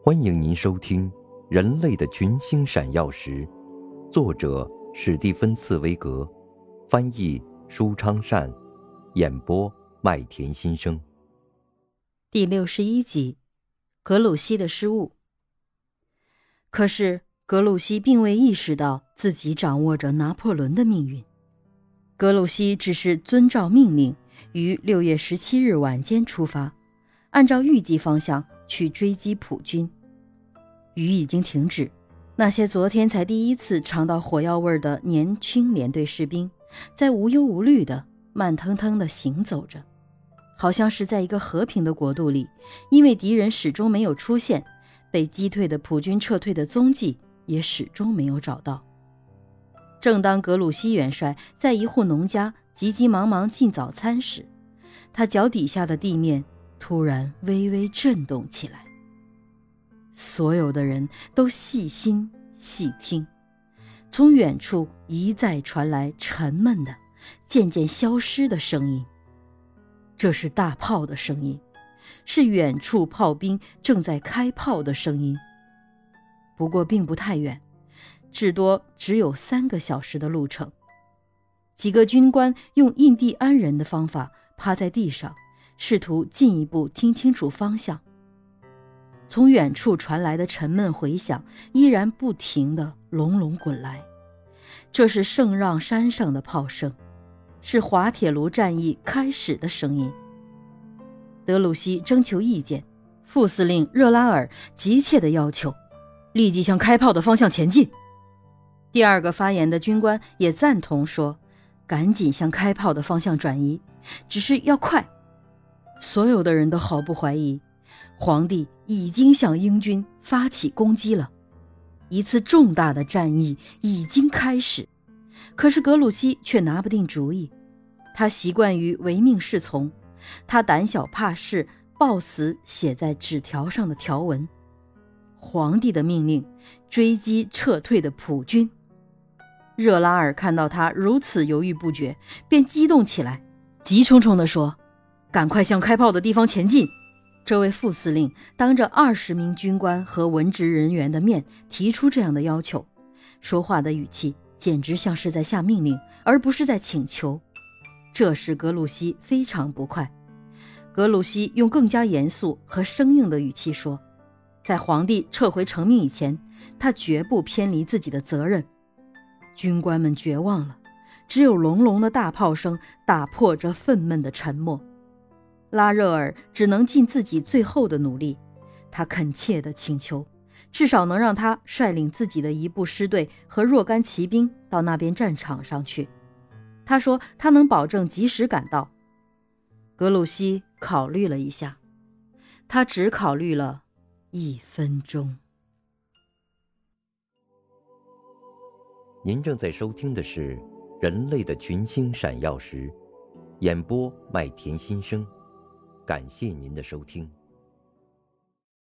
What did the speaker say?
欢迎您收听《人类的群星闪耀时》，作者史蒂芬·茨威格，翻译舒昌善，演播麦田心声。第六十一集，格鲁希的失误。可是格鲁希并未意识到自己掌握着拿破仑的命运。格鲁希只是遵照命令，于六月十七日晚间出发，按照预计方向去追击普军。雨已经停止，那些昨天才第一次尝到火药味的年轻连队士兵，在无忧无虑的慢腾腾地行走着，好像是在一个和平的国度里。因为敌人始终没有出现，被击退的普军撤退的踪迹也始终没有找到。正当格鲁希元帅在一户农家急急忙忙进早餐时，他脚底下的地面突然微微震动起来。所有的人都细心细听，从远处一再传来沉闷的、渐渐消失的声音。这是大炮的声音，是远处炮兵正在开炮的声音。不过并不太远。至多只有三个小时的路程。几个军官用印第安人的方法趴在地上，试图进一步听清楚方向。从远处传来的沉闷回响依然不停地隆隆滚来，这是圣让山上的炮声，是滑铁卢战役开始的声音。德鲁西征求意见，副司令热拉尔急切地要求，立即向开炮的方向前进。第二个发言的军官也赞同说：“赶紧向开炮的方向转移，只是要快。”所有的人都毫不怀疑，皇帝已经向英军发起攻击了，一次重大的战役已经开始。可是格鲁希却拿不定主意，他习惯于唯命是从，他胆小怕事，抱死写在纸条上的条文：皇帝的命令，追击撤退的普军。热拉尔看到他如此犹豫不决，便激动起来，急冲冲地说：“赶快向开炮的地方前进！”这位副司令当着二十名军官和文职人员的面提出这样的要求，说话的语气简直像是在下命令，而不是在请求。这使格鲁希非常不快。格鲁希用更加严肃和生硬的语气说：“在皇帝撤回成命以前，他绝不偏离自己的责任。”军官们绝望了，只有隆隆的大炮声打破这愤懑的沉默。拉热尔只能尽自己最后的努力，他恳切地请求，至少能让他率领自己的一部师队和若干骑兵到那边战场上去。他说他能保证及时赶到。格鲁希考虑了一下，他只考虑了一分钟。您正在收听的是《人类的群星闪耀时》，演播麦田心声，感谢您的收听。